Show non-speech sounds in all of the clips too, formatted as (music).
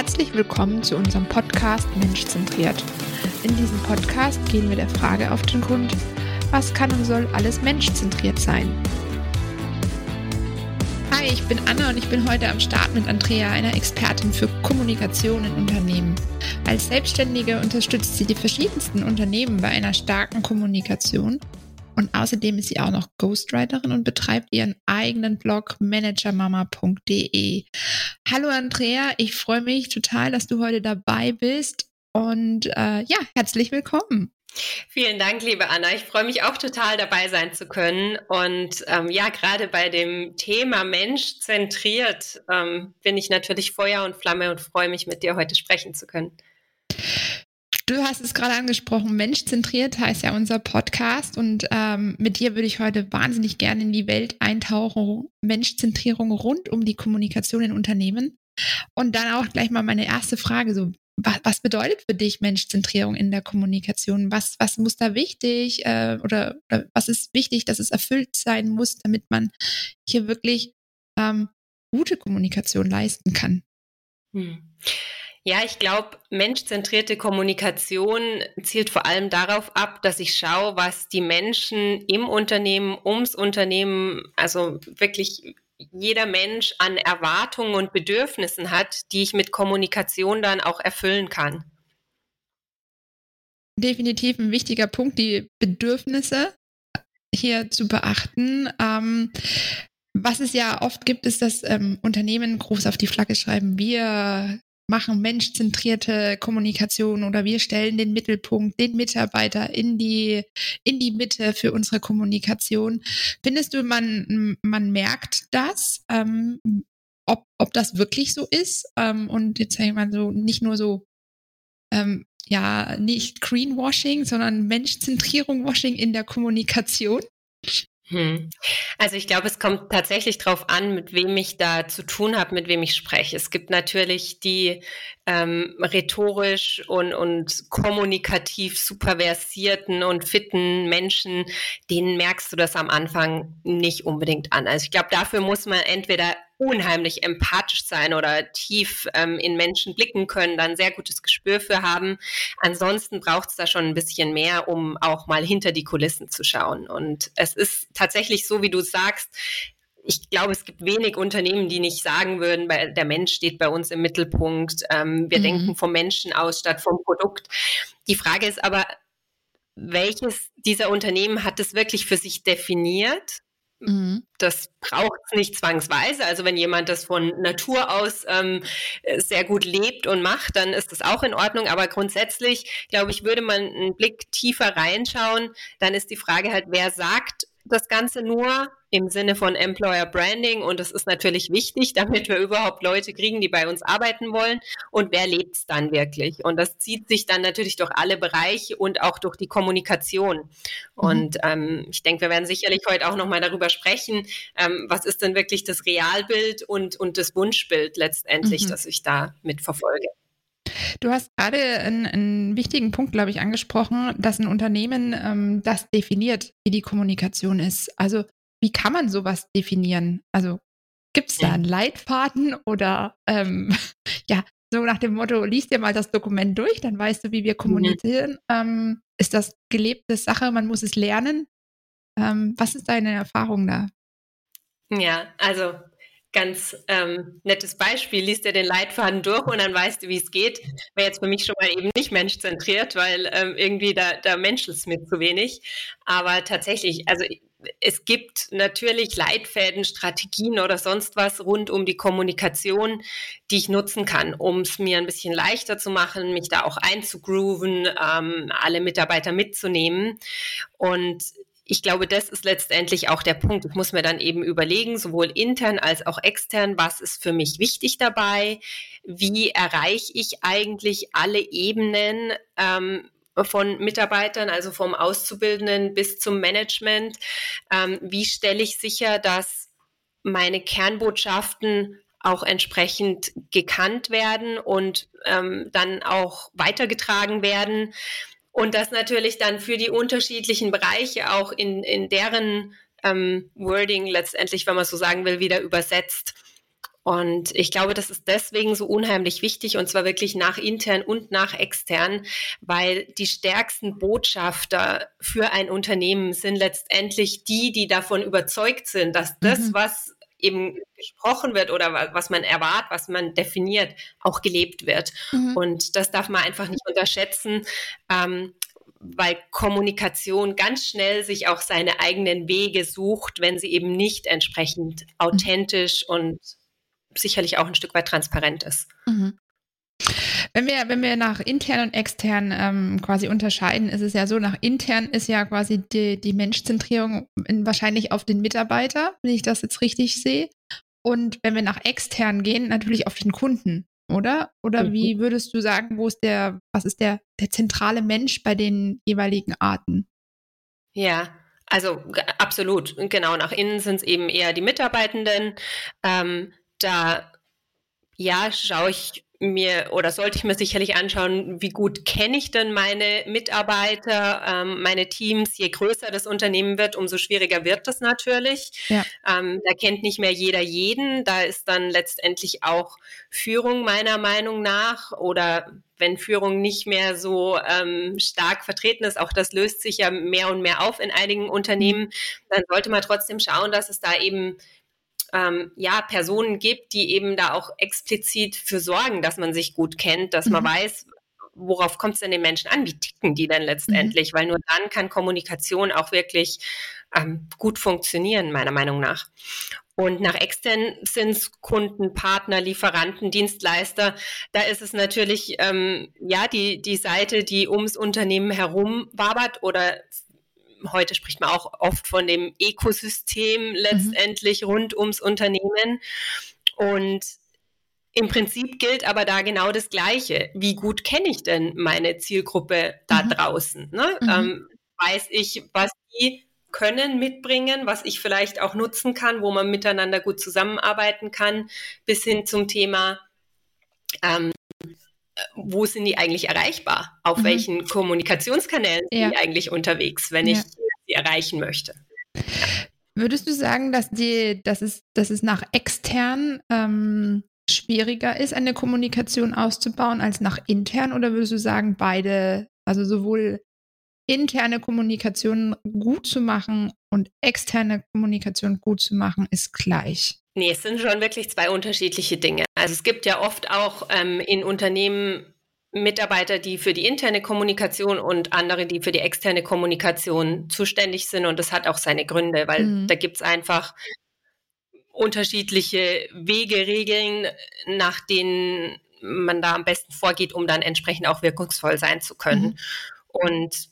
Herzlich willkommen zu unserem Podcast Menschzentriert. In diesem Podcast gehen wir der Frage auf den Grund, was kann und soll alles menschzentriert sein? Hi, ich bin Anna und ich bin heute am Start mit Andrea, einer Expertin für Kommunikation in Unternehmen. Als Selbstständige unterstützt sie die verschiedensten Unternehmen bei einer starken Kommunikation und außerdem ist sie auch noch Ghostwriterin und betreibt ihren eigenen Blog managermama.de. Hallo Andrea, ich freue mich total, dass du heute dabei bist und äh, ja, herzlich willkommen. Vielen Dank, liebe Anna. Ich freue mich auch total dabei sein zu können. Und ähm, ja, gerade bei dem Thema Mensch zentriert ähm, bin ich natürlich Feuer und Flamme und freue mich, mit dir heute sprechen zu können. Du hast es gerade angesprochen, Menschzentriert heißt ja unser Podcast und ähm, mit dir würde ich heute wahnsinnig gerne in die Welt eintauchen, Menschzentrierung rund um die Kommunikation in Unternehmen. Und dann auch gleich mal meine erste Frage, so was, was bedeutet für dich Menschzentrierung in der Kommunikation? Was, was muss da wichtig äh, oder, oder, was ist wichtig, dass es erfüllt sein muss, damit man hier wirklich ähm, gute Kommunikation leisten kann? Hm. Ja, ich glaube, menschzentrierte Kommunikation zielt vor allem darauf ab, dass ich schaue, was die Menschen im Unternehmen, ums Unternehmen, also wirklich jeder Mensch an Erwartungen und Bedürfnissen hat, die ich mit Kommunikation dann auch erfüllen kann. Definitiv ein wichtiger Punkt, die Bedürfnisse hier zu beachten. Ähm, was es ja oft gibt, ist, dass ähm, Unternehmen groß auf die Flagge schreiben, wir machen menschzentrierte Kommunikation oder wir stellen den Mittelpunkt, den Mitarbeiter in die, in die Mitte für unsere Kommunikation. Findest du, man, man merkt das, ähm, ob, ob das wirklich so ist? Ähm, und jetzt sage ich mal so, nicht nur so, ähm, ja, nicht Greenwashing, sondern Menschzentrierung, Washing in der Kommunikation? Hm. Also ich glaube, es kommt tatsächlich darauf an, mit wem ich da zu tun habe, mit wem ich spreche. Es gibt natürlich die ähm, rhetorisch und, und kommunikativ superversierten und fitten Menschen, denen merkst du das am Anfang nicht unbedingt an. Also ich glaube, dafür muss man entweder unheimlich empathisch sein oder tief ähm, in Menschen blicken können, dann sehr gutes Gespür für haben. Ansonsten braucht es da schon ein bisschen mehr, um auch mal hinter die Kulissen zu schauen. Und es ist tatsächlich so, wie du sagst, ich glaube, es gibt wenig Unternehmen, die nicht sagen würden, weil der Mensch steht bei uns im Mittelpunkt. Ähm, wir mhm. denken vom Menschen aus statt vom Produkt. Die Frage ist aber, welches dieser Unternehmen hat es wirklich für sich definiert? Mhm. Das braucht es nicht zwangsweise. Also wenn jemand das von Natur aus ähm, sehr gut lebt und macht, dann ist das auch in Ordnung. Aber grundsätzlich, glaube ich, würde man einen Blick tiefer reinschauen, dann ist die Frage halt, wer sagt das Ganze nur im Sinne von Employer Branding und das ist natürlich wichtig, (laughs) damit wir überhaupt Leute kriegen, die bei uns arbeiten wollen und wer lebt es dann wirklich und das zieht sich dann natürlich durch alle Bereiche und auch durch die Kommunikation mhm. und ähm, ich denke, wir werden sicherlich heute auch nochmal darüber sprechen, ähm, was ist denn wirklich das Realbild und, und das Wunschbild letztendlich, mhm. das ich da mitverfolge. Du hast gerade einen, einen wichtigen Punkt, glaube ich, angesprochen, dass ein Unternehmen ähm, das definiert, wie die Kommunikation ist. Also wie kann man sowas definieren? Also gibt es da einen Leitfaden oder ähm, (laughs) ja, so nach dem Motto, liest dir mal das Dokument durch, dann weißt du, wie wir mhm. kommunizieren. Mhm. Ähm, ist das gelebte Sache, man muss es lernen? Ähm, was ist deine Erfahrung da? Ja, also ganz ähm, nettes Beispiel, liest dir den Leitfaden durch und dann weißt du, wie es geht. Wäre jetzt für mich schon mal eben nicht menschzentriert, weil ähm, irgendwie da, da menschelt mir zu wenig. Aber tatsächlich, also es gibt natürlich Leitfäden, Strategien oder sonst was rund um die Kommunikation, die ich nutzen kann, um es mir ein bisschen leichter zu machen, mich da auch einzugrooven, ähm, alle Mitarbeiter mitzunehmen. Und ich glaube, das ist letztendlich auch der Punkt. Ich muss mir dann eben überlegen, sowohl intern als auch extern, was ist für mich wichtig dabei? Wie erreiche ich eigentlich alle Ebenen? Ähm, von Mitarbeitern, also vom Auszubildenden bis zum Management. Ähm, wie stelle ich sicher, dass meine Kernbotschaften auch entsprechend gekannt werden und ähm, dann auch weitergetragen werden? Und das natürlich dann für die unterschiedlichen Bereiche auch in, in deren ähm, Wording letztendlich, wenn man so sagen will, wieder übersetzt. Und ich glaube, das ist deswegen so unheimlich wichtig und zwar wirklich nach intern und nach extern, weil die stärksten Botschafter für ein Unternehmen sind letztendlich die, die davon überzeugt sind, dass das, mhm. was eben gesprochen wird oder was man erwartet, was man definiert, auch gelebt wird. Mhm. Und das darf man einfach nicht unterschätzen. Ähm, weil Kommunikation ganz schnell sich auch seine eigenen Wege sucht, wenn sie eben nicht entsprechend authentisch und sicherlich auch ein Stück weit transparent ist. Mhm. Wenn wir, wenn wir nach intern und extern ähm, quasi unterscheiden, ist es ja so, nach intern ist ja quasi die, die Menschzentrierung wahrscheinlich auf den Mitarbeiter, wenn ich das jetzt richtig sehe. Und wenn wir nach extern gehen, natürlich auf den Kunden, oder? Oder mhm. wie würdest du sagen, wo ist der, was ist der, der zentrale Mensch bei den jeweiligen Arten? Ja, also absolut. Genau, nach innen sind es eben eher die Mitarbeitenden. Ähm, da ja, schaue ich mir oder sollte ich mir sicherlich anschauen, wie gut kenne ich denn meine Mitarbeiter, ähm, meine Teams. Je größer das Unternehmen wird, umso schwieriger wird das natürlich. Ja. Ähm, da kennt nicht mehr jeder jeden. Da ist dann letztendlich auch Führung meiner Meinung nach oder wenn Führung nicht mehr so ähm, stark vertreten ist, auch das löst sich ja mehr und mehr auf in einigen Unternehmen, mhm. dann sollte man trotzdem schauen, dass es da eben ähm, ja, Personen gibt, die eben da auch explizit für sorgen, dass man sich gut kennt, dass mhm. man weiß, worauf kommt es denn den Menschen an? Wie ticken die denn letztendlich? Mhm. Weil nur dann kann Kommunikation auch wirklich ähm, gut funktionieren, meiner Meinung nach. Und nach extern sind es Kunden, Partner, Lieferanten, Dienstleister. Da ist es natürlich ähm, ja die, die Seite, die ums Unternehmen herum wabert oder heute spricht man auch oft von dem Ökosystem letztendlich mhm. rund ums Unternehmen. Und im Prinzip gilt aber da genau das Gleiche. Wie gut kenne ich denn meine Zielgruppe da mhm. draußen? Ne? Mhm. Ähm, weiß ich, was die können mitbringen, was ich vielleicht auch nutzen kann, wo man miteinander gut zusammenarbeiten kann, bis hin zum Thema, ähm, wo sind die eigentlich erreichbar? Auf mhm. welchen Kommunikationskanälen ja. sind die eigentlich unterwegs, wenn ja. ich sie erreichen möchte? Würdest du sagen, dass, die, dass, es, dass es nach extern ähm, schwieriger ist, eine Kommunikation auszubauen als nach intern? Oder würdest du sagen, beide, also sowohl interne Kommunikation gut zu machen und externe Kommunikation gut zu machen, ist gleich? Nee, es sind schon wirklich zwei unterschiedliche Dinge. Also es gibt ja oft auch ähm, in Unternehmen Mitarbeiter, die für die interne Kommunikation und andere, die für die externe Kommunikation zuständig sind. Und das hat auch seine Gründe, weil mhm. da gibt es einfach unterschiedliche Wege, Regeln, nach denen man da am besten vorgeht, um dann entsprechend auch wirkungsvoll sein zu können. Mhm. Und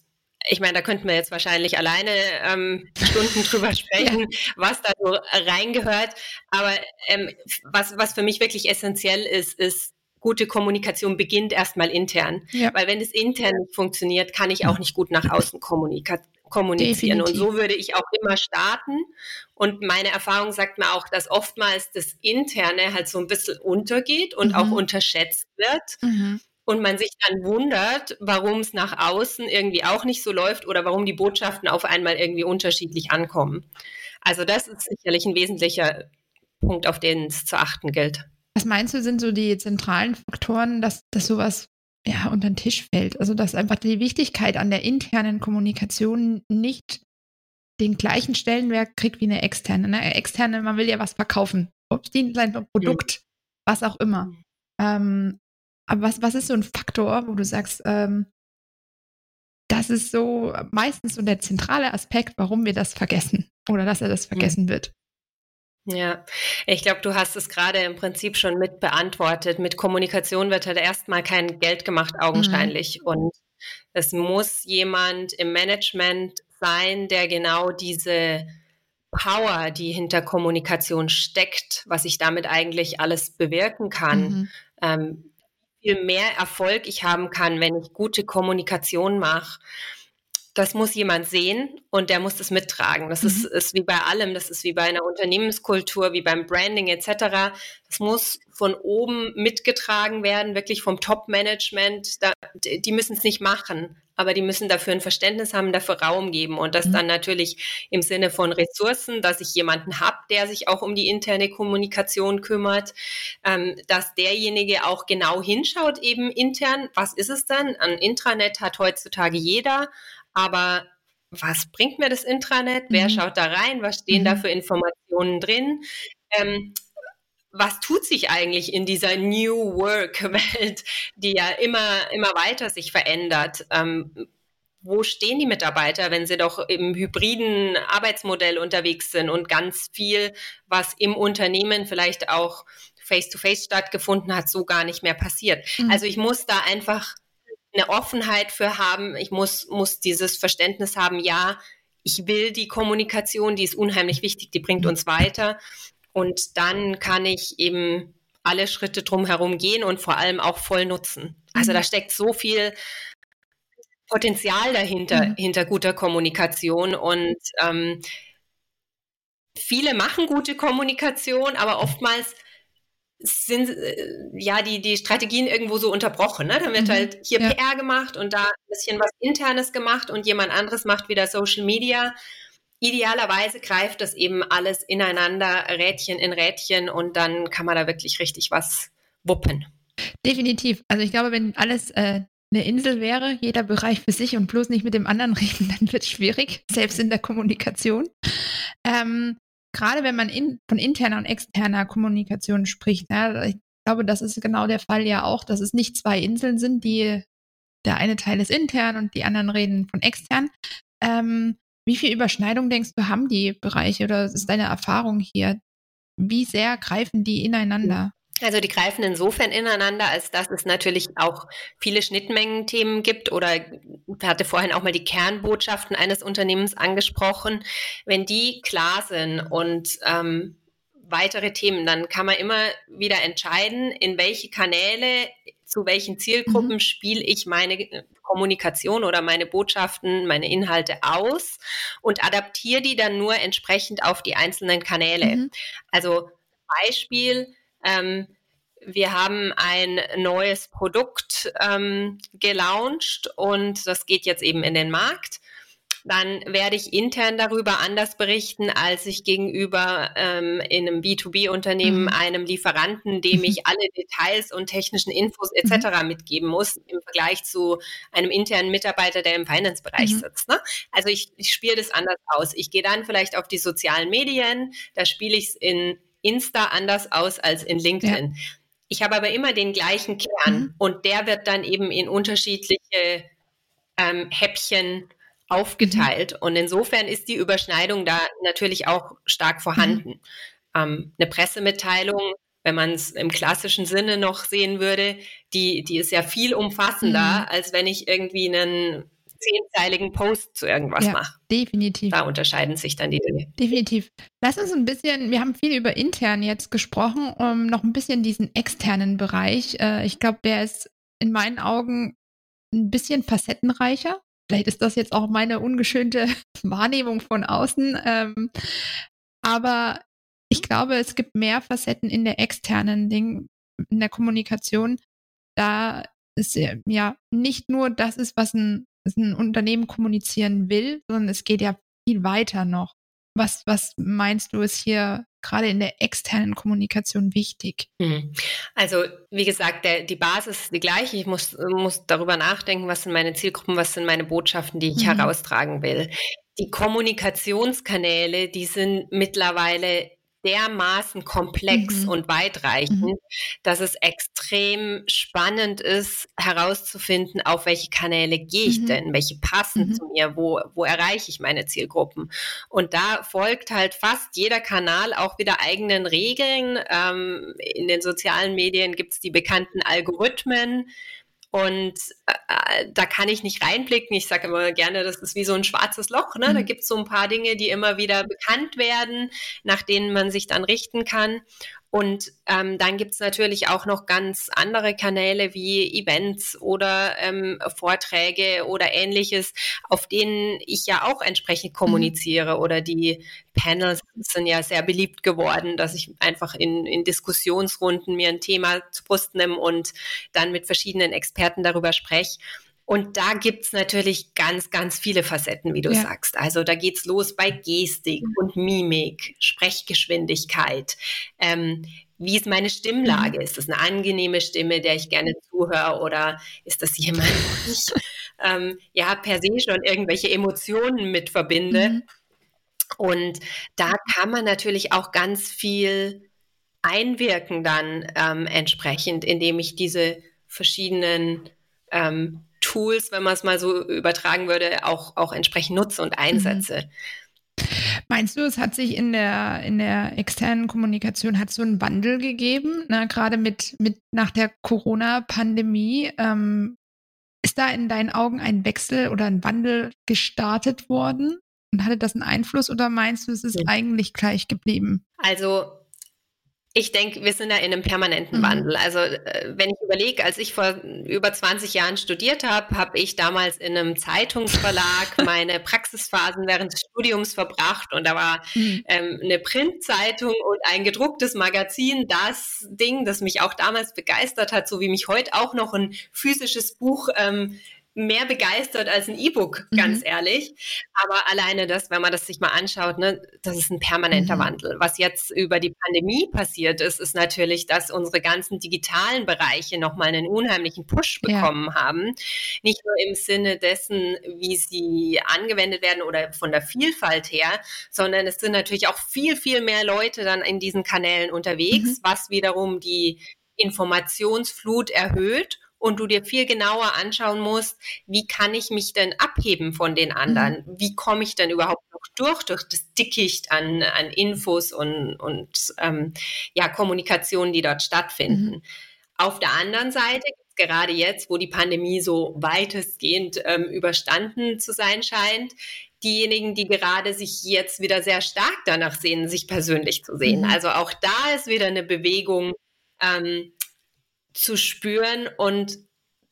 ich meine, da könnten wir jetzt wahrscheinlich alleine ähm, Stunden (laughs) drüber sprechen, was da so reingehört. Aber ähm, was, was für mich wirklich essentiell ist, ist, gute Kommunikation beginnt erstmal intern. Ja. Weil wenn es intern nicht funktioniert, kann ich auch nicht gut nach außen kommunizieren. Definitiv. Und so würde ich auch immer starten. Und meine Erfahrung sagt mir auch, dass oftmals das Interne halt so ein bisschen untergeht und mhm. auch unterschätzt wird. Mhm und man sich dann wundert, warum es nach außen irgendwie auch nicht so läuft oder warum die Botschaften auf einmal irgendwie unterschiedlich ankommen. Also das ist sicherlich ein wesentlicher Punkt, auf den es zu achten gilt. Was meinst du, sind so die zentralen Faktoren, dass, dass sowas ja, unter den Tisch fällt? Also dass einfach die Wichtigkeit an der internen Kommunikation nicht den gleichen Stellenwert kriegt wie eine externe. Eine externe, man will ja was verkaufen. Ob es Dienstleistung, Produkt, mhm. was auch immer. Mhm. Ähm, aber was, was ist so ein Faktor, wo du sagst, ähm, das ist so meistens so der zentrale Aspekt, warum wir das vergessen oder dass er das hm. vergessen mhm. wird? Ja, ich glaube, du hast es gerade im Prinzip schon mit beantwortet. Mit Kommunikation wird halt erstmal kein Geld gemacht, augenscheinlich. Mhm. Und es muss jemand im Management sein, der genau diese Power, die hinter Kommunikation steckt, was ich damit eigentlich alles bewirken kann, mhm. ähm, viel mehr Erfolg ich haben kann, wenn ich gute Kommunikation mache. Das muss jemand sehen und der muss das mittragen. Das mhm. ist, ist wie bei allem, das ist wie bei einer Unternehmenskultur, wie beim Branding etc. Das muss von oben mitgetragen werden, wirklich vom Top-Management. die müssen es nicht machen, aber die müssen dafür ein Verständnis haben, dafür Raum geben und das mhm. dann natürlich im Sinne von Ressourcen, dass ich jemanden habe, der sich auch um die interne Kommunikation kümmert, ähm, dass derjenige auch genau hinschaut eben intern, was ist es denn? Ein Intranet hat heutzutage jeder, aber was bringt mir das Intranet? Mhm. Wer schaut da rein? Was stehen mhm. da für Informationen drin? Ähm, was tut sich eigentlich in dieser New Work-Welt, die ja immer, immer weiter sich verändert? Ähm, wo stehen die Mitarbeiter, wenn sie doch im hybriden Arbeitsmodell unterwegs sind und ganz viel, was im Unternehmen vielleicht auch face-to-face -face stattgefunden hat, so gar nicht mehr passiert? Mhm. Also ich muss da einfach eine Offenheit für haben. Ich muss, muss dieses Verständnis haben, ja, ich will die Kommunikation, die ist unheimlich wichtig, die bringt uns weiter. Und dann kann ich eben alle Schritte drumherum gehen und vor allem auch voll nutzen. Also mhm. da steckt so viel Potenzial dahinter, mhm. hinter guter Kommunikation. Und ähm, viele machen gute Kommunikation, aber oftmals sind äh, ja die, die Strategien irgendwo so unterbrochen. Ne? Dann wird mhm. halt hier ja. PR gemacht und da ein bisschen was Internes gemacht und jemand anderes macht wieder Social Media. Idealerweise greift das eben alles ineinander, Rädchen in Rädchen und dann kann man da wirklich richtig was wuppen. Definitiv. Also ich glaube, wenn alles äh, eine Insel wäre, jeder Bereich für sich und bloß nicht mit dem anderen (laughs) reden, dann wird es schwierig, selbst in der Kommunikation. Ähm, gerade wenn man in, von interner und externer Kommunikation spricht, ne, ich glaube, das ist genau der Fall ja auch, dass es nicht zwei Inseln sind, die der eine Teil ist intern und die anderen reden von extern. Ähm, wie viel Überschneidung denkst du, haben die Bereiche oder ist deine Erfahrung hier? Wie sehr greifen die ineinander? Also die greifen insofern ineinander, als dass es natürlich auch viele Schnittmengen-Themen gibt oder ich hatte vorhin auch mal die Kernbotschaften eines Unternehmens angesprochen. Wenn die klar sind und ähm, weitere Themen, dann kann man immer wieder entscheiden, in welche Kanäle, zu welchen Zielgruppen mhm. spiele ich meine Kommunikation oder meine Botschaften, meine Inhalte aus und adaptiere die dann nur entsprechend auf die einzelnen Kanäle. Mhm. Also Beispiel, ähm, wir haben ein neues Produkt ähm, gelauncht und das geht jetzt eben in den Markt. Dann werde ich intern darüber anders berichten, als ich gegenüber ähm, in einem B2B-Unternehmen mhm. einem Lieferanten, dem ich (laughs) alle Details und technischen Infos etc. Mhm. mitgeben muss, im Vergleich zu einem internen Mitarbeiter, der im Finance-Bereich mhm. sitzt. Ne? Also ich, ich spiele das anders aus. Ich gehe dann vielleicht auf die sozialen Medien, da spiele ich es in Insta anders aus als in LinkedIn. Ja. Ich habe aber immer den gleichen Kern mhm. und der wird dann eben in unterschiedliche ähm, Häppchen aufgeteilt. Mhm. Und insofern ist die Überschneidung da natürlich auch stark vorhanden. Mhm. Ähm, eine Pressemitteilung, wenn man es im klassischen Sinne noch sehen würde, die, die ist ja viel umfassender, mhm. als wenn ich irgendwie einen zehnzeiligen Post zu irgendwas ja, mache. Definitiv. Da unterscheiden sich dann die Dinge. Definitiv. Lass uns ein bisschen, wir haben viel über intern jetzt gesprochen, um noch ein bisschen diesen externen Bereich. Äh, ich glaube, der ist in meinen Augen ein bisschen facettenreicher. Vielleicht ist das jetzt auch meine ungeschönte (laughs) Wahrnehmung von außen. Ähm, aber ich glaube, es gibt mehr Facetten in der externen Ding, in der Kommunikation. Da ist ja nicht nur das ist, was ein ein Unternehmen kommunizieren will, sondern es geht ja viel weiter noch. Was, was meinst du, ist hier gerade in der externen Kommunikation wichtig? Hm. Also, wie gesagt, der, die Basis ist die gleiche. Ich muss, muss darüber nachdenken, was sind meine Zielgruppen, was sind meine Botschaften, die ich mhm. heraustragen will. Die Kommunikationskanäle, die sind mittlerweile dermaßen komplex mhm. und weitreichend, mhm. dass es extrem spannend ist, herauszufinden, auf welche Kanäle gehe ich mhm. denn, welche passen mhm. zu mir, wo, wo erreiche ich meine Zielgruppen. Und da folgt halt fast jeder Kanal auch wieder eigenen Regeln. Ähm, in den sozialen Medien gibt es die bekannten Algorithmen, und äh, äh, da kann ich nicht reinblicken. Ich sage immer gerne, das ist wie so ein schwarzes Loch. Ne? Mhm. Da gibt es so ein paar Dinge, die immer wieder bekannt werden, nach denen man sich dann richten kann. Und ähm, dann gibt's natürlich auch noch ganz andere Kanäle wie Events oder ähm, Vorträge oder ähnliches, auf denen ich ja auch entsprechend mhm. kommuniziere. Mhm. Oder die Panels sind ja sehr beliebt geworden, dass ich einfach in, in Diskussionsrunden mir ein Thema zu Brust nehme und dann mit verschiedenen Experten darüber spreche. Und da gibt's natürlich ganz, ganz viele Facetten, wie du ja. sagst. Also da geht's los bei Gestik und Mimik, Sprechgeschwindigkeit. Ähm, wie ist meine Stimmlage? Mhm. Ist das eine angenehme Stimme, der ich gerne zuhöre? Oder ist das jemand, (laughs) wo ich ähm, ja per se schon irgendwelche Emotionen mit verbinde? Mhm. Und da kann man natürlich auch ganz viel einwirken dann ähm, entsprechend, indem ich diese verschiedenen ähm, Tools, wenn man es mal so übertragen würde, auch, auch entsprechend nutze und einsetze. Mhm. Meinst du, es hat sich in der, in der externen Kommunikation hat so einen Wandel gegeben, ne? gerade mit, mit nach der Corona-Pandemie? Ähm, ist da in deinen Augen ein Wechsel oder ein Wandel gestartet worden? Und hatte das einen Einfluss oder meinst du, es ist ja. eigentlich gleich geblieben? Also ich denke, wir sind da in einem permanenten mhm. Wandel. Also äh, wenn ich überlege, als ich vor über 20 Jahren studiert habe, habe ich damals in einem Zeitungsverlag (laughs) meine Praxisphasen während des Studiums verbracht und da war mhm. ähm, eine Printzeitung und ein gedrucktes Magazin das Ding, das mich auch damals begeistert hat, so wie mich heute auch noch ein physisches Buch ähm, mehr begeistert als ein E-Book, ganz mhm. ehrlich. Aber alleine das, wenn man das sich mal anschaut, ne, das ist ein permanenter mhm. Wandel. Was jetzt über die Pandemie passiert ist, ist natürlich, dass unsere ganzen digitalen Bereiche nochmal einen unheimlichen Push bekommen ja. haben. Nicht nur im Sinne dessen, wie sie angewendet werden oder von der Vielfalt her, sondern es sind natürlich auch viel, viel mehr Leute dann in diesen Kanälen unterwegs, mhm. was wiederum die Informationsflut erhöht und du dir viel genauer anschauen musst, wie kann ich mich denn abheben von den anderen? Mhm. Wie komme ich denn überhaupt noch durch, durch das Dickicht an, an Infos und, und ähm, ja, Kommunikationen, die dort stattfinden. Mhm. Auf der anderen Seite gerade jetzt, wo die Pandemie so weitestgehend ähm, überstanden zu sein scheint, diejenigen, die gerade sich jetzt wieder sehr stark danach sehen, sich persönlich zu sehen. Mhm. Also auch da ist wieder eine Bewegung, ähm, zu spüren und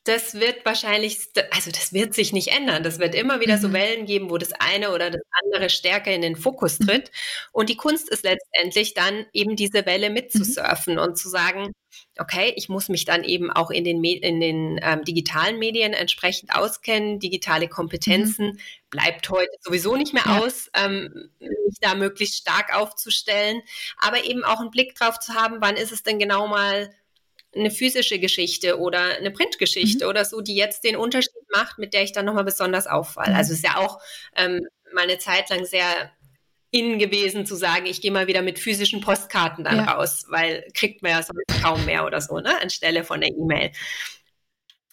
das wird wahrscheinlich, also das wird sich nicht ändern. Das wird immer wieder mhm. so Wellen geben, wo das eine oder das andere stärker in den Fokus mhm. tritt. Und die Kunst ist letztendlich dann eben diese Welle mitzusurfen mhm. und zu sagen, okay, ich muss mich dann eben auch in den, in den ähm, digitalen Medien entsprechend auskennen. Digitale Kompetenzen mhm. bleibt heute sowieso nicht mehr ja. aus, ähm, mich da möglichst stark aufzustellen. Aber eben auch einen Blick drauf zu haben, wann ist es denn genau mal eine physische Geschichte oder eine Printgeschichte mhm. oder so, die jetzt den Unterschied macht, mit der ich dann nochmal besonders auffalle. Mhm. Also es ist ja auch ähm, mal eine Zeit lang sehr in gewesen zu sagen, ich gehe mal wieder mit physischen Postkarten dann ja. raus, weil kriegt man ja sonst kaum mehr oder so, ne, anstelle von der E-Mail.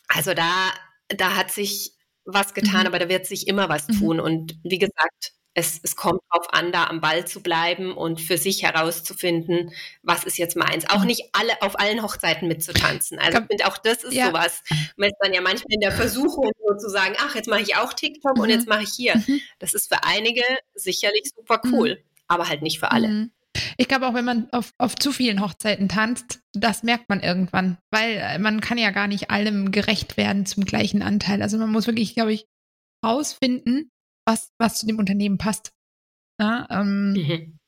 Also da, da hat sich was getan, mhm. aber da wird sich immer was mhm. tun. Und wie gesagt, es, es kommt darauf an, da am Ball zu bleiben und für sich herauszufinden, was ist jetzt meins. Auch nicht alle auf allen Hochzeiten mitzutanzen. Also ich finde auch das ist ja. sowas. Man ist dann ja manchmal in der Versuchung sozusagen, ach, jetzt mache ich auch TikTok mhm. und jetzt mache ich hier. Mhm. Das ist für einige sicherlich super mhm. cool, mhm. aber halt nicht für alle. Mhm. Ich glaube auch, wenn man auf, auf zu vielen Hochzeiten tanzt, das merkt man irgendwann, weil äh, man kann ja gar nicht allem gerecht werden zum gleichen Anteil. Also man muss wirklich, glaube ich, rausfinden, was, was zu dem Unternehmen passt. Ja, ähm, mhm.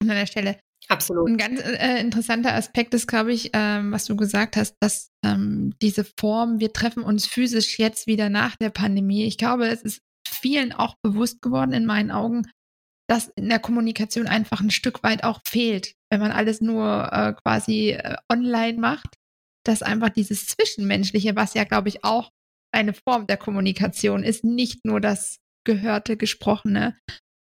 An der Stelle. Absolut. Ein ganz äh, interessanter Aspekt ist, glaube ich, ähm, was du gesagt hast, dass ähm, diese Form, wir treffen uns physisch jetzt wieder nach der Pandemie. Ich glaube, es ist vielen auch bewusst geworden in meinen Augen, dass in der Kommunikation einfach ein Stück weit auch fehlt, wenn man alles nur äh, quasi äh, online macht, dass einfach dieses Zwischenmenschliche, was ja, glaube ich, auch eine Form der Kommunikation ist, nicht nur das Gehörte, Gesprochene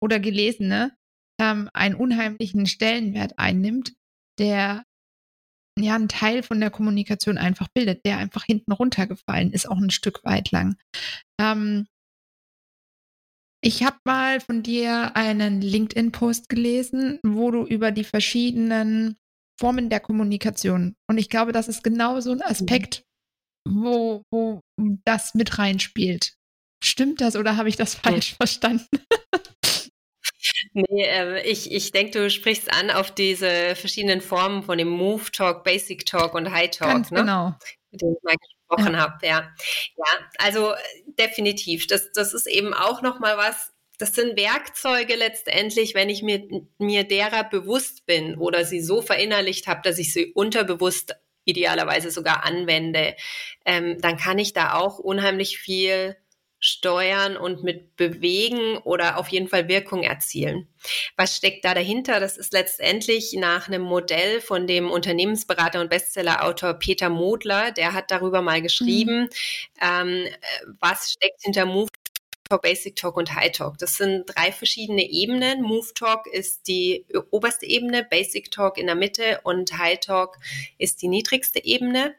oder Gelesene ähm, einen unheimlichen Stellenwert einnimmt, der ja einen Teil von der Kommunikation einfach bildet, der einfach hinten runtergefallen ist, auch ein Stück weit lang. Ähm, ich habe mal von dir einen LinkedIn-Post gelesen, wo du über die verschiedenen Formen der Kommunikation und ich glaube, das ist genau so ein Aspekt, wo, wo das mit reinspielt. Stimmt das oder habe ich das falsch verstanden? Nee, äh, ich, ich denke, du sprichst an auf diese verschiedenen Formen von dem Move Talk, Basic Talk und High Talk, Ganz ne? genau. mit dem ich mal gesprochen ja. habe. Ja. ja, also definitiv. Das, das ist eben auch nochmal was, das sind Werkzeuge letztendlich, wenn ich mir, mir derer bewusst bin oder sie so verinnerlicht habe, dass ich sie unterbewusst idealerweise sogar anwende, ähm, dann kann ich da auch unheimlich viel steuern und mit bewegen oder auf jeden Fall Wirkung erzielen. Was steckt da dahinter? Das ist letztendlich nach einem Modell von dem Unternehmensberater und Bestsellerautor Peter Modler. Der hat darüber mal geschrieben, mhm. ähm, was steckt hinter Move Talk, Basic Talk und High Talk. Das sind drei verschiedene Ebenen. Move Talk ist die oberste Ebene, Basic Talk in der Mitte und High Talk ist die niedrigste Ebene.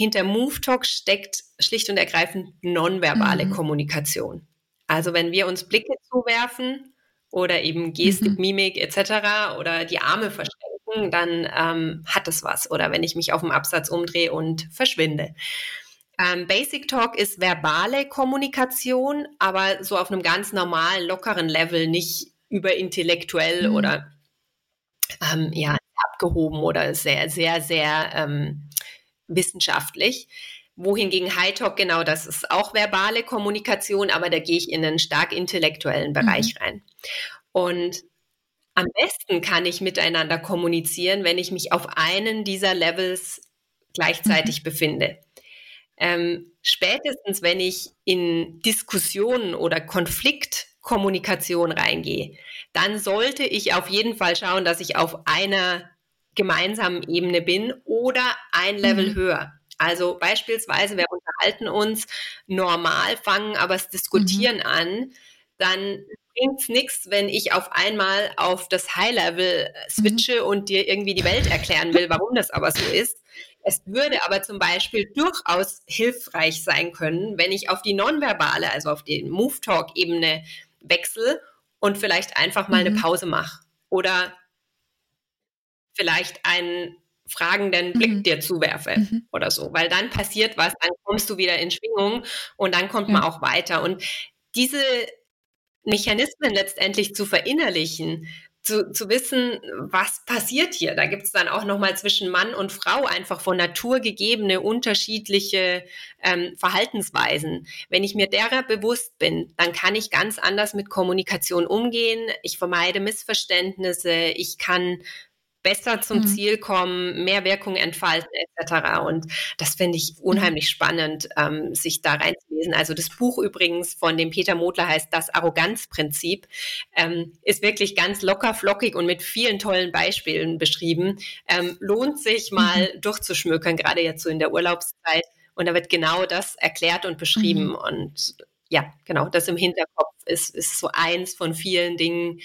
Hinter Move Talk steckt schlicht und ergreifend nonverbale mhm. Kommunikation. Also wenn wir uns Blicke zuwerfen oder eben Gestik, mhm. Mimik etc. oder die Arme verschränken, dann ähm, hat es was. Oder wenn ich mich auf dem Absatz umdrehe und verschwinde. Ähm, Basic Talk ist verbale Kommunikation, aber so auf einem ganz normalen, lockeren Level, nicht überintellektuell mhm. oder ähm, ja, abgehoben oder sehr, sehr, sehr ähm, wissenschaftlich. Wohingegen High Talk, genau, das ist auch verbale Kommunikation, aber da gehe ich in einen stark intellektuellen Bereich mhm. rein. Und am besten kann ich miteinander kommunizieren, wenn ich mich auf einen dieser Levels gleichzeitig mhm. befinde. Ähm, spätestens, wenn ich in Diskussionen oder Konfliktkommunikation reingehe, dann sollte ich auf jeden Fall schauen, dass ich auf einer gemeinsamen Ebene bin oder ein Level mhm. höher. Also beispielsweise, wir unterhalten uns normal, fangen aber das Diskutieren mhm. an, dann bringt es nichts, wenn ich auf einmal auf das High-Level mhm. switche mhm. und dir irgendwie die Welt erklären will, warum das aber so ist. Es würde aber zum Beispiel durchaus hilfreich sein können, wenn ich auf die nonverbale, also auf die Move-Talk-Ebene wechsle und vielleicht einfach mal mhm. eine Pause mache oder vielleicht einen fragenden Blick mhm. dir zuwerfe mhm. oder so, weil dann passiert was, dann kommst du wieder in Schwingung und dann kommt ja. man auch weiter. Und diese Mechanismen letztendlich zu verinnerlichen, zu, zu wissen, was passiert hier. Da gibt es dann auch nochmal zwischen Mann und Frau einfach von Natur gegebene unterschiedliche ähm, Verhaltensweisen. Wenn ich mir derer bewusst bin, dann kann ich ganz anders mit Kommunikation umgehen. Ich vermeide Missverständnisse. Ich kann besser zum mhm. Ziel kommen, mehr Wirkung entfalten etc. Und das finde ich mhm. unheimlich spannend, ähm, sich da reinzulesen. Also das Buch übrigens von dem Peter Modler heißt Das Arroganzprinzip, ähm, ist wirklich ganz locker, flockig und mit vielen tollen Beispielen beschrieben. Ähm, lohnt sich mal mhm. durchzuschmökern, gerade jetzt so in der Urlaubszeit. Und da wird genau das erklärt und beschrieben. Mhm. Und ja, genau, das im Hinterkopf ist, ist so eins von vielen Dingen,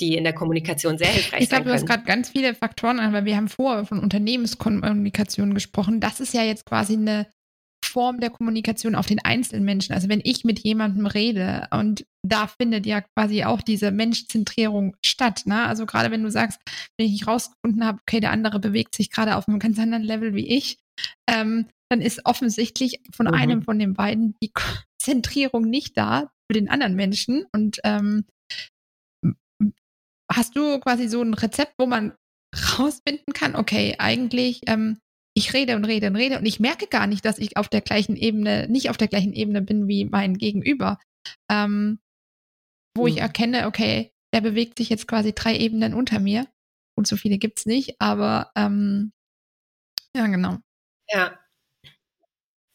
die in der Kommunikation sehr hilfreich ich glaub, sein können. Ich glaube, du hast gerade ganz viele Faktoren an, weil wir haben vorher von Unternehmenskommunikation gesprochen. Das ist ja jetzt quasi eine Form der Kommunikation auf den einzelnen Menschen. Also wenn ich mit jemandem rede und da findet ja quasi auch diese Menschzentrierung statt. Ne? Also gerade wenn du sagst, wenn ich nicht rausgefunden habe, okay, der andere bewegt sich gerade auf einem ganz anderen Level wie ich, ähm, dann ist offensichtlich von mhm. einem von den beiden die Zentrierung nicht da für den anderen Menschen. Und ähm, hast du quasi so ein Rezept, wo man rausfinden kann, okay, eigentlich, ähm, ich rede und rede und rede und ich merke gar nicht, dass ich auf der gleichen Ebene, nicht auf der gleichen Ebene bin wie mein Gegenüber. Ähm, wo mhm. ich erkenne, okay, der bewegt sich jetzt quasi drei Ebenen unter mir. Und so viele gibt es nicht, aber ähm, ja, genau. Ja,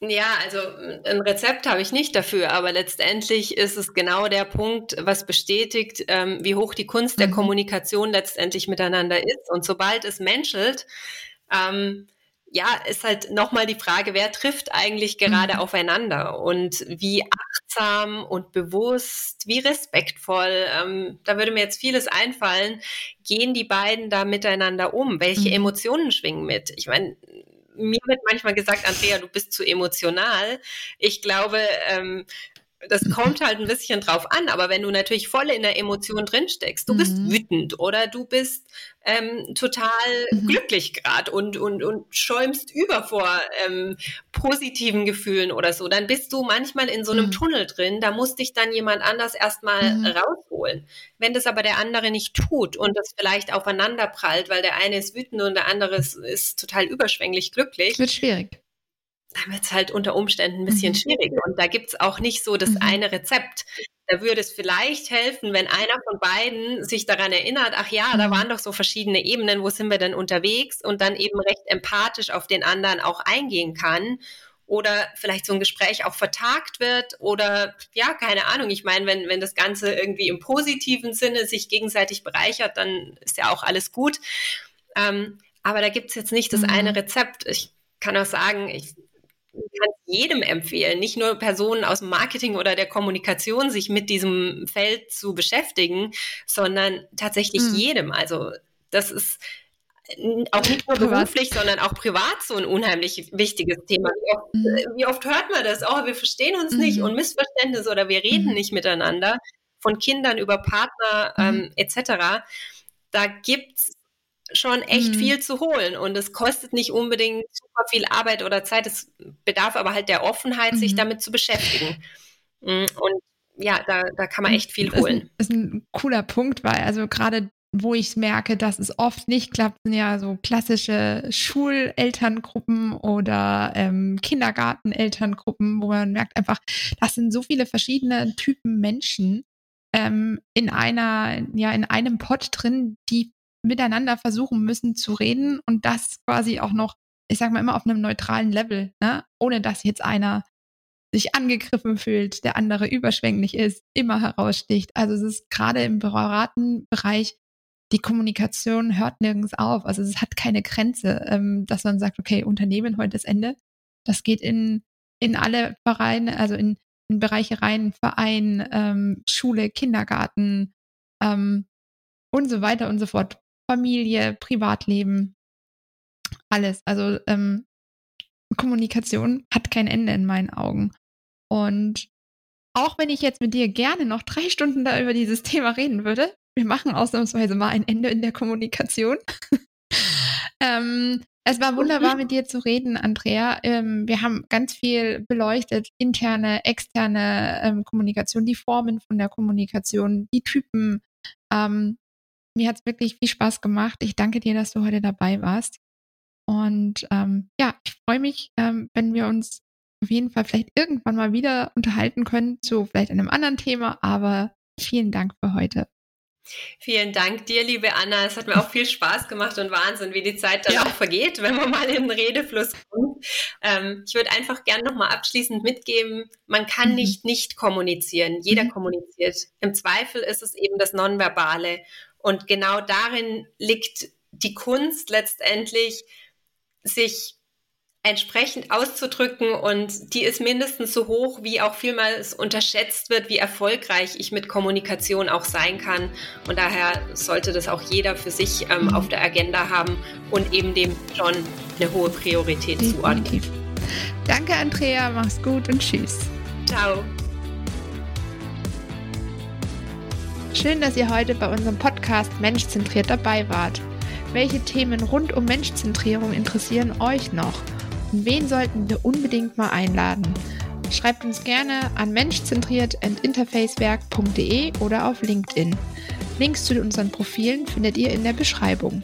ja, also ein Rezept habe ich nicht dafür, aber letztendlich ist es genau der Punkt, was bestätigt, ähm, wie hoch die Kunst der mhm. Kommunikation letztendlich miteinander ist. Und sobald es menschelt, ähm, ja, ist halt nochmal die Frage, wer trifft eigentlich gerade mhm. aufeinander und wie achtsam und bewusst, wie respektvoll, ähm, da würde mir jetzt vieles einfallen, gehen die beiden da miteinander um? Welche mhm. Emotionen schwingen mit? Ich meine, mir wird manchmal gesagt, Andrea, du bist zu emotional. Ich glaube, ähm, das kommt halt ein bisschen drauf an, aber wenn du natürlich voll in der Emotion drinsteckst, du mhm. bist wütend oder du bist ähm, total mhm. glücklich gerade und, und, und schäumst über vor ähm, positiven Gefühlen oder so, dann bist du manchmal in so einem mhm. Tunnel drin, da muss dich dann jemand anders erstmal mhm. rausholen. Wenn das aber der andere nicht tut und das vielleicht aufeinander prallt, weil der eine ist wütend und der andere ist, ist total überschwänglich glücklich. Wird schwierig dann wird es halt unter Umständen ein bisschen mhm. schwierig. Und da gibt es auch nicht so das mhm. eine Rezept. Da würde es vielleicht helfen, wenn einer von beiden sich daran erinnert, ach ja, da mhm. waren doch so verschiedene Ebenen, wo sind wir denn unterwegs und dann eben recht empathisch auf den anderen auch eingehen kann oder vielleicht so ein Gespräch auch vertagt wird oder ja, keine Ahnung. Ich meine, wenn, wenn das Ganze irgendwie im positiven Sinne sich gegenseitig bereichert, dann ist ja auch alles gut. Ähm, aber da gibt es jetzt nicht das eine Rezept. Ich kann auch sagen, ich kann jedem empfehlen, nicht nur Personen aus dem Marketing oder der Kommunikation sich mit diesem Feld zu beschäftigen, sondern tatsächlich mhm. jedem. Also das ist auch nicht nur beruflich, sondern auch privat so ein unheimlich wichtiges Thema. Wie oft, mhm. wie oft hört man das? Oh, wir verstehen uns mhm. nicht und Missverständnisse oder wir reden mhm. nicht miteinander. Von Kindern über Partner mhm. ähm, etc. Da gibt es schon echt mhm. viel zu holen und es kostet nicht unbedingt super viel Arbeit oder Zeit. Es bedarf aber halt der Offenheit, sich mhm. damit zu beschäftigen. (laughs) Mm, und ja, da, da kann man echt viel holen. Das ist ein, ist ein cooler Punkt, weil also gerade wo ich merke, dass es oft nicht klappt, sind ja so klassische Schulelterngruppen oder ähm, Kindergartenelterngruppen, wo man merkt einfach, das sind so viele verschiedene Typen Menschen ähm, in einer, ja, in einem Pot drin, die miteinander versuchen müssen zu reden und das quasi auch noch, ich sag mal immer auf einem neutralen Level, ne? ohne dass jetzt einer sich angegriffen fühlt, der andere überschwänglich ist, immer heraussticht. Also es ist gerade im Beratungsbereich die Kommunikation hört nirgends auf. Also es hat keine Grenze, ähm, dass man sagt, okay, Unternehmen heute ist Ende. Das geht in, in alle Vereine, also in, in Bereiche rein, Verein, ähm, Schule, Kindergarten ähm, und so weiter und so fort. Familie, Privatleben, alles. Also ähm, Kommunikation hat kein Ende in meinen Augen. Und auch wenn ich jetzt mit dir gerne noch drei Stunden da über dieses (laughs) Thema reden würde, wir machen ausnahmsweise mal ein Ende in der Kommunikation. (laughs) ähm, es war wunderbar, mit dir zu reden, Andrea. Ähm, wir haben ganz viel beleuchtet, interne, externe ähm, Kommunikation, die Formen von der Kommunikation, die Typen. Ähm, mir hat es wirklich viel Spaß gemacht. Ich danke dir, dass du heute dabei warst. Und ähm, ja, ich freue mich, ähm, wenn wir uns auf jeden Fall vielleicht irgendwann mal wieder unterhalten können zu vielleicht einem anderen Thema. Aber vielen Dank für heute. Vielen Dank dir, liebe Anna. Es hat mir auch viel Spaß gemacht und Wahnsinn, wie die Zeit dann ja. auch vergeht, wenn man mal in den Redefluss kommt. Ähm, ich würde einfach gerne nochmal abschließend mitgeben, man kann mhm. nicht nicht kommunizieren. Jeder mhm. kommuniziert. Im Zweifel ist es eben das Nonverbale. Und genau darin liegt die Kunst letztendlich, sich entsprechend auszudrücken und die ist mindestens so hoch, wie auch vielmals unterschätzt wird, wie erfolgreich ich mit Kommunikation auch sein kann. Und daher sollte das auch jeder für sich ähm, auf der Agenda haben und eben dem schon eine hohe Priorität zuordnen. Danke, Andrea. Mach's gut und tschüss. Ciao. Schön, dass ihr heute bei unserem Podcast Menschzentriert dabei wart. Welche Themen rund um Menschzentrierung interessieren euch noch? Und wen sollten wir unbedingt mal einladen? Schreibt uns gerne an menschzentriert.interfacewerk.de oder auf LinkedIn. Links zu unseren Profilen findet ihr in der Beschreibung.